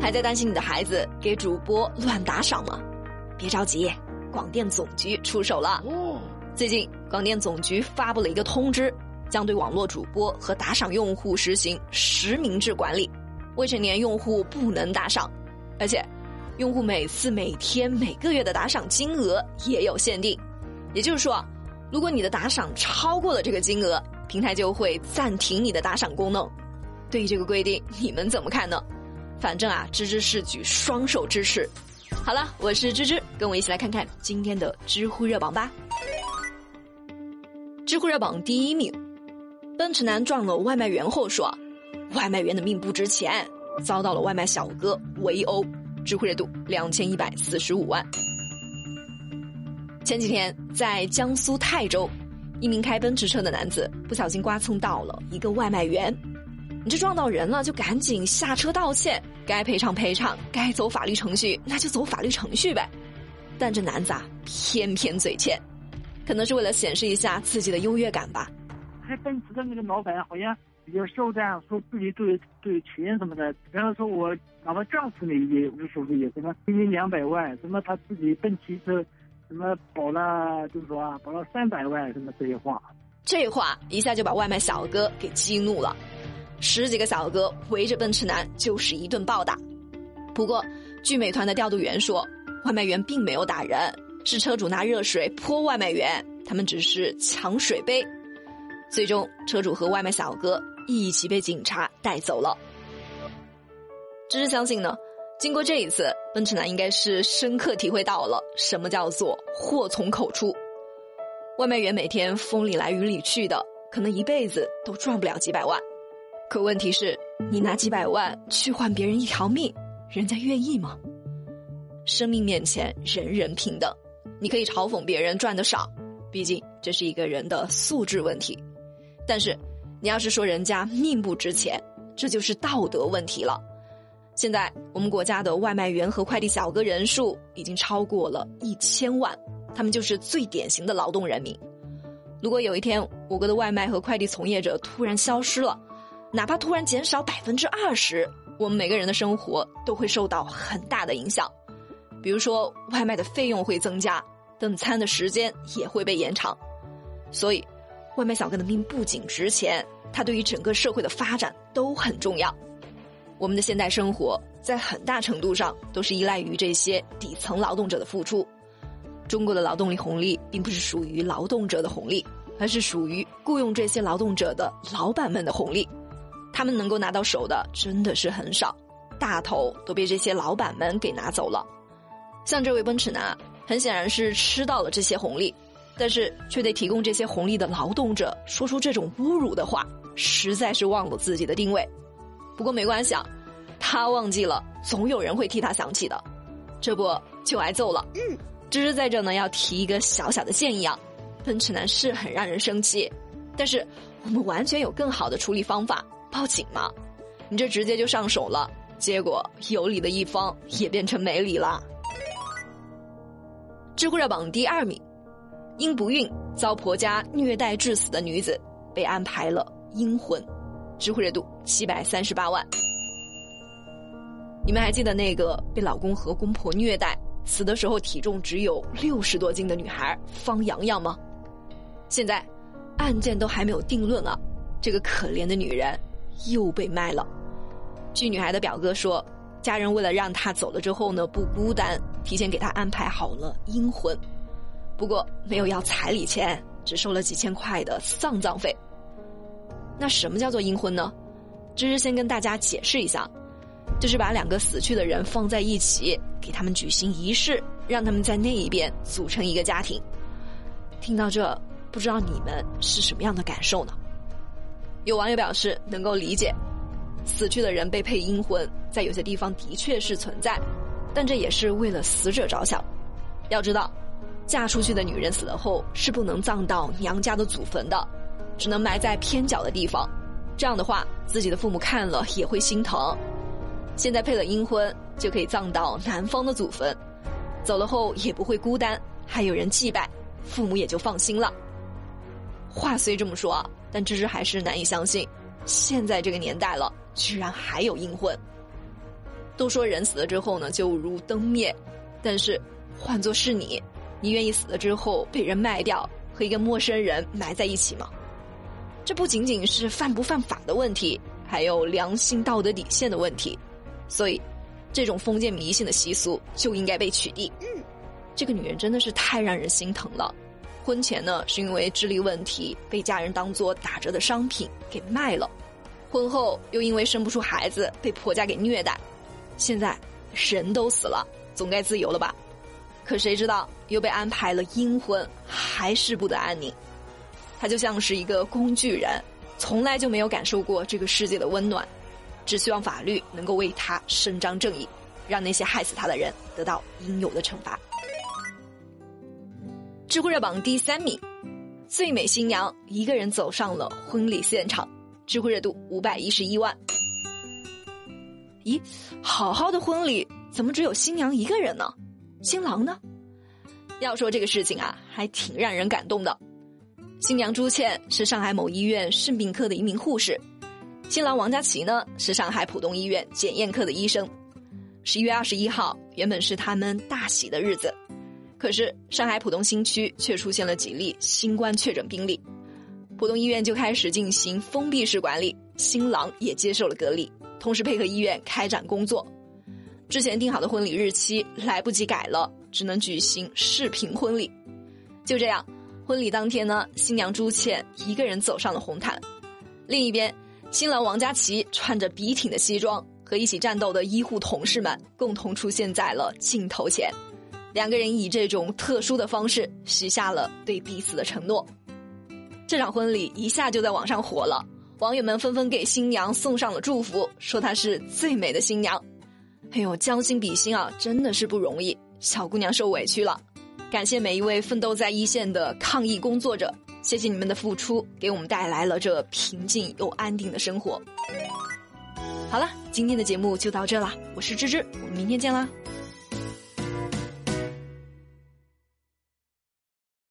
还在担心你的孩子给主播乱打赏吗？别着急，广电总局出手了。最近，广电总局发布了一个通知，将对网络主播和打赏用户实行实名制管理，未成年用户不能打赏，而且，用户每次、每天、每个月的打赏金额也有限定。也就是说，如果你的打赏超过了这个金额，平台就会暂停你的打赏功能。对于这个规定，你们怎么看呢？反正啊，芝芝是举双手支持。好了，我是芝芝，跟我一起来看看今天的知乎热榜吧。知乎热榜第一名，奔驰男撞了外卖员后说，外卖员的命不值钱，遭到了外卖小哥围殴，知乎热度两千一百四十五万。前几天在江苏泰州，一名开奔驰车的男子不小心刮蹭到了一个外卖员。你这撞到人了，就赶紧下车道歉，该赔偿赔偿，该走法律程序那就走法律程序呗。但这男子啊，偏偏嘴欠，可能是为了显示一下自己的优越感吧。开奔驰的那个老板好像比较嚣张，说自己都有都有钱什么的，然后说我哪怕撞死你也无所谓，什么给你两百万，什么他自己奔驰车什么保了，就是说啊，保了三百万，什么这些话。这话一下就把外卖小哥给激怒了。十几个小哥围着奔驰男就是一顿暴打，不过据美团的调度员说，外卖员并没有打人，是车主拿热水泼外卖员，他们只是抢水杯。最终，车主和外卖小哥一起被警察带走了。只是相信呢，经过这一次，奔驰男应该是深刻体会到了什么叫做祸从口出。外卖员每天风里来雨里去的，可能一辈子都赚不了几百万。可问题是，你拿几百万去换别人一条命，人家愿意吗？生命面前人人平等，你可以嘲讽别人赚的少，毕竟这是一个人的素质问题。但是，你要是说人家命不值钱，这就是道德问题了。现在我们国家的外卖员和快递小哥人数已经超过了一千万，他们就是最典型的劳动人民。如果有一天我国的外卖和快递从业者突然消失了，哪怕突然减少百分之二十，我们每个人的生活都会受到很大的影响。比如说，外卖的费用会增加，等餐的时间也会被延长。所以，外卖小哥的命不仅值钱，他对于整个社会的发展都很重要。我们的现代生活在很大程度上都是依赖于这些底层劳动者的付出。中国的劳动力红利并不是属于劳动者的红利，而是属于雇佣这些劳动者的老板们的红利。他们能够拿到手的真的是很少，大头都被这些老板们给拿走了。像这位奔驰男，很显然是吃到了这些红利，但是却对提供这些红利的劳动者说出这种侮辱的话，实在是忘了自己的定位。不过没关系啊，他忘记了，总有人会替他想起的，这不就挨揍了？嗯，只是在这呢，要提一个小小的建议啊，奔驰男是很让人生气，但是我们完全有更好的处理方法。报警吗？你这直接就上手了，结果有理的一方也变成没理了。知乎热榜第二名，因不孕遭婆家虐待致死的女子被安排了阴婚，知乎热度七百三十八万。你们还记得那个被老公和公婆虐待死的时候体重只有六十多斤的女孩方洋洋吗？现在案件都还没有定论啊，这个可怜的女人。又被卖了。据女孩的表哥说，家人为了让她走了之后呢不孤单，提前给她安排好了阴婚，不过没有要彩礼钱，只收了几千块的丧葬费。那什么叫做阴婚呢？芝芝先跟大家解释一下，就是把两个死去的人放在一起，给他们举行仪式，让他们在那一边组成一个家庭。听到这，不知道你们是什么样的感受呢？有网友表示能够理解，死去的人被配阴婚，在有些地方的确是存在，但这也是为了死者着想。要知道，嫁出去的女人死了后是不能葬到娘家的祖坟的，只能埋在偏角的地方。这样的话，自己的父母看了也会心疼。现在配了阴婚，就可以葬到男方的祖坟，走了后也不会孤单，还有人祭拜，父母也就放心了。话虽这么说。但芝芝还是难以相信，现在这个年代了，居然还有阴婚。都说人死了之后呢，就如灯灭，但是换作是你，你愿意死了之后被人卖掉，和一个陌生人埋在一起吗？这不仅仅是犯不犯法的问题，还有良心道德底线的问题。所以，这种封建迷信的习俗就应该被取缔。嗯，这个女人真的是太让人心疼了。婚前呢，是因为智力问题被家人当做打折的商品给卖了；婚后又因为生不出孩子被婆家给虐待。现在人都死了，总该自由了吧？可谁知道又被安排了阴婚，还是不得安宁。他就像是一个工具人，从来就没有感受过这个世界的温暖，只希望法律能够为他伸张正义，让那些害死他的人得到应有的惩罚。知乎热榜第三名，最美新娘一个人走上了婚礼现场，知乎热度五百一十一万。咦，好好的婚礼怎么只有新娘一个人呢？新郎呢？要说这个事情啊，还挺让人感动的。新娘朱倩是上海某医院肾病科的一名护士，新郎王佳琪呢是上海浦东医院检验科的医生。十一月二十一号原本是他们大喜的日子，可是上海浦东新区却出现了几例新冠确诊病例，浦东医院就开始进行封闭式管理，新郎也接受了隔离。同时配合医院开展工作，之前定好的婚礼日期来不及改了，只能举行视频婚礼。就这样，婚礼当天呢，新娘朱倩一个人走上了红毯，另一边，新郎王佳琪穿着笔挺的西装，和一起战斗的医护同事们共同出现在了镜头前，两个人以这种特殊的方式许下了对彼此的承诺。这场婚礼一下就在网上火了。网友们纷纷给新娘送上了祝福，说她是最美的新娘。哎呦，将心比心啊，真的是不容易，小姑娘受委屈了。感谢每一位奋斗在一线的抗疫工作者，谢谢你们的付出，给我们带来了这平静又安定的生活。好了，今天的节目就到这了，我是芝芝，我们明天见啦。